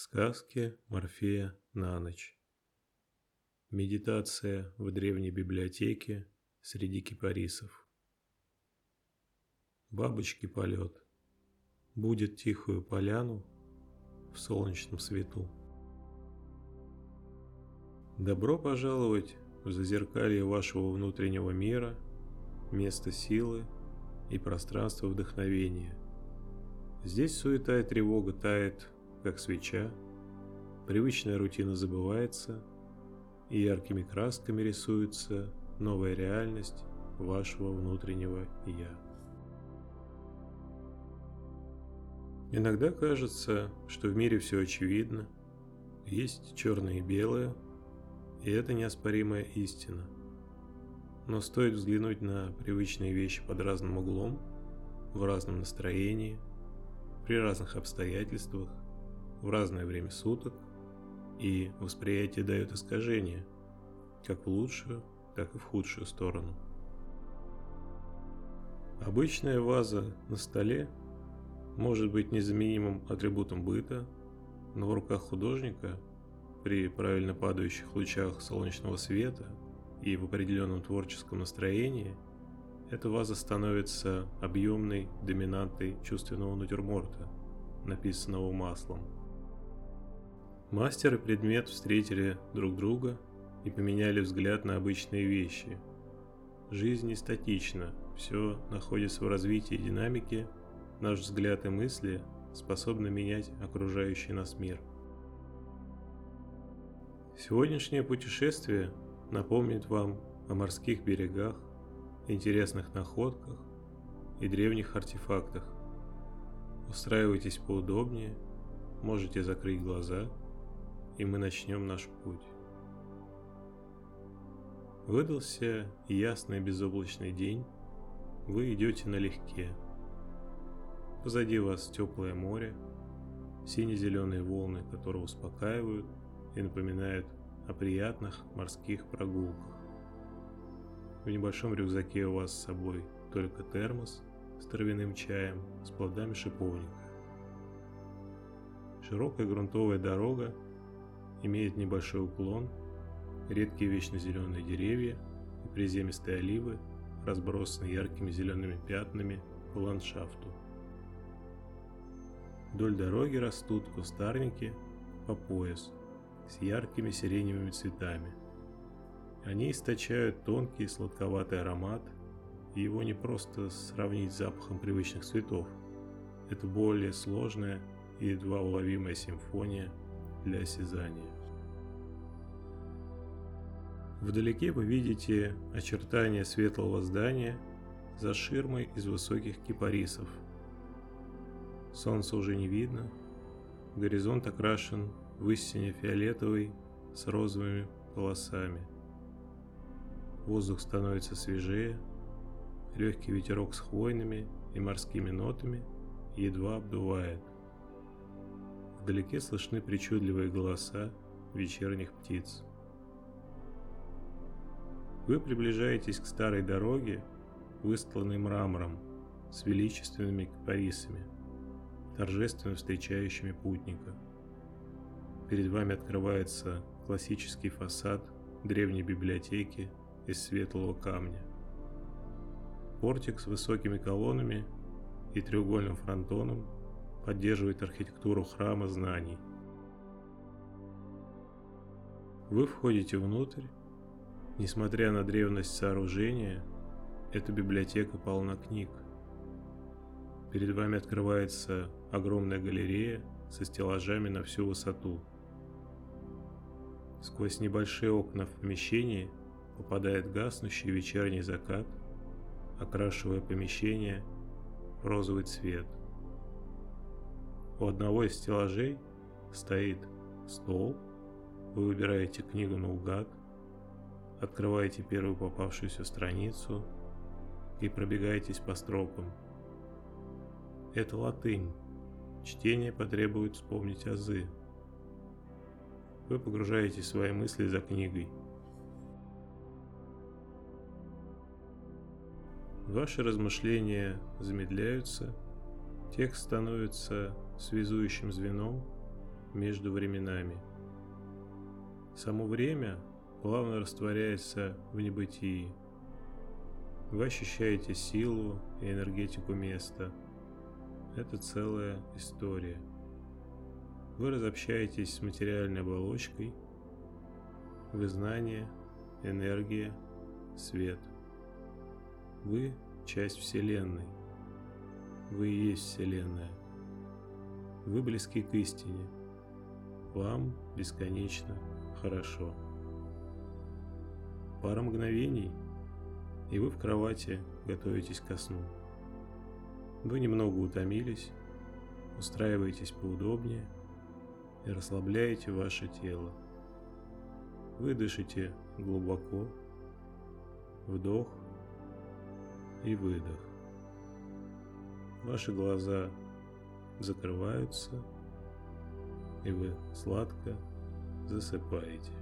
Сказки Морфея на ночь. Медитация в древней библиотеке среди кипарисов. Бабочки полет. Будет тихую поляну в солнечном свету. Добро пожаловать в зазеркалье вашего внутреннего мира, место силы и пространство вдохновения. Здесь суета и тревога тает как свеча, привычная рутина забывается, и яркими красками рисуется новая реальность вашего внутреннего «я». Иногда кажется, что в мире все очевидно, есть черное и белое, и это неоспоримая истина. Но стоит взглянуть на привычные вещи под разным углом, в разном настроении, при разных обстоятельствах, в разное время суток, и восприятие дает искажение, как в лучшую, так и в худшую сторону. Обычная ваза на столе может быть незаменимым атрибутом быта, но в руках художника при правильно падающих лучах солнечного света и в определенном творческом настроении эта ваза становится объемной доминантой чувственного натюрморта, написанного маслом – Мастер и предмет встретили друг друга и поменяли взгляд на обычные вещи. Жизнь не статична, все находится в развитии и динамике, наш взгляд и мысли способны менять окружающий нас мир. Сегодняшнее путешествие напомнит вам о морских берегах, интересных находках и древних артефактах. Устраивайтесь поудобнее, можете закрыть глаза – и мы начнем наш путь. Выдался ясный безоблачный день, вы идете налегке. Позади вас теплое море, сине-зеленые волны, которые успокаивают и напоминают о приятных морских прогулках. В небольшом рюкзаке у вас с собой только термос с травяным чаем с плодами шиповника. Широкая грунтовая дорога имеет небольшой уклон, редкие вечно зеленые деревья и приземистые оливы разбросаны яркими зелеными пятнами по ландшафту. Вдоль дороги растут кустарники по пояс с яркими сиреневыми цветами. Они источают тонкий сладковатый аромат, и его не просто сравнить с запахом привычных цветов. Это более сложная и едва уловимая симфония для осязания. Вдалеке вы видите очертания светлого здания за ширмой из высоких кипарисов. Солнца уже не видно, горизонт окрашен в истине фиолетовый с розовыми полосами. Воздух становится свежее, легкий ветерок с хвойными и морскими нотами едва обдувает. Вдалеке слышны причудливые голоса вечерних птиц. Вы приближаетесь к старой дороге, выстланной мрамором, с величественными кипарисами, торжественно встречающими путника. Перед вами открывается классический фасад древней библиотеки из светлого камня. Портик с высокими колоннами и треугольным фронтоном поддерживает архитектуру храма знаний. Вы входите внутрь Несмотря на древность сооружения, эта библиотека полна книг. Перед вами открывается огромная галерея со стеллажами на всю высоту. Сквозь небольшие окна в помещении попадает гаснущий вечерний закат, окрашивая помещение в розовый цвет. У одного из стеллажей стоит стол, вы выбираете книгу наугад, Открываете первую попавшуюся страницу и пробегаетесь по строкам. Это латынь. Чтение потребует вспомнить азы. Вы погружаете свои мысли за книгой. Ваши размышления замедляются, текст становится связующим звеном, между временами. Само время плавно растворяется в небытии. Вы ощущаете силу и энергетику места. Это целая история. Вы разобщаетесь с материальной оболочкой. Вы знание, энергия, свет. Вы – часть Вселенной. Вы и есть Вселенная. Вы близки к истине. Вам бесконечно хорошо. Пара мгновений, и вы в кровати готовитесь ко сну. Вы немного утомились, устраиваетесь поудобнее и расслабляете ваше тело. Вы дышите глубоко, вдох и выдох. Ваши глаза закрываются, и вы сладко засыпаете.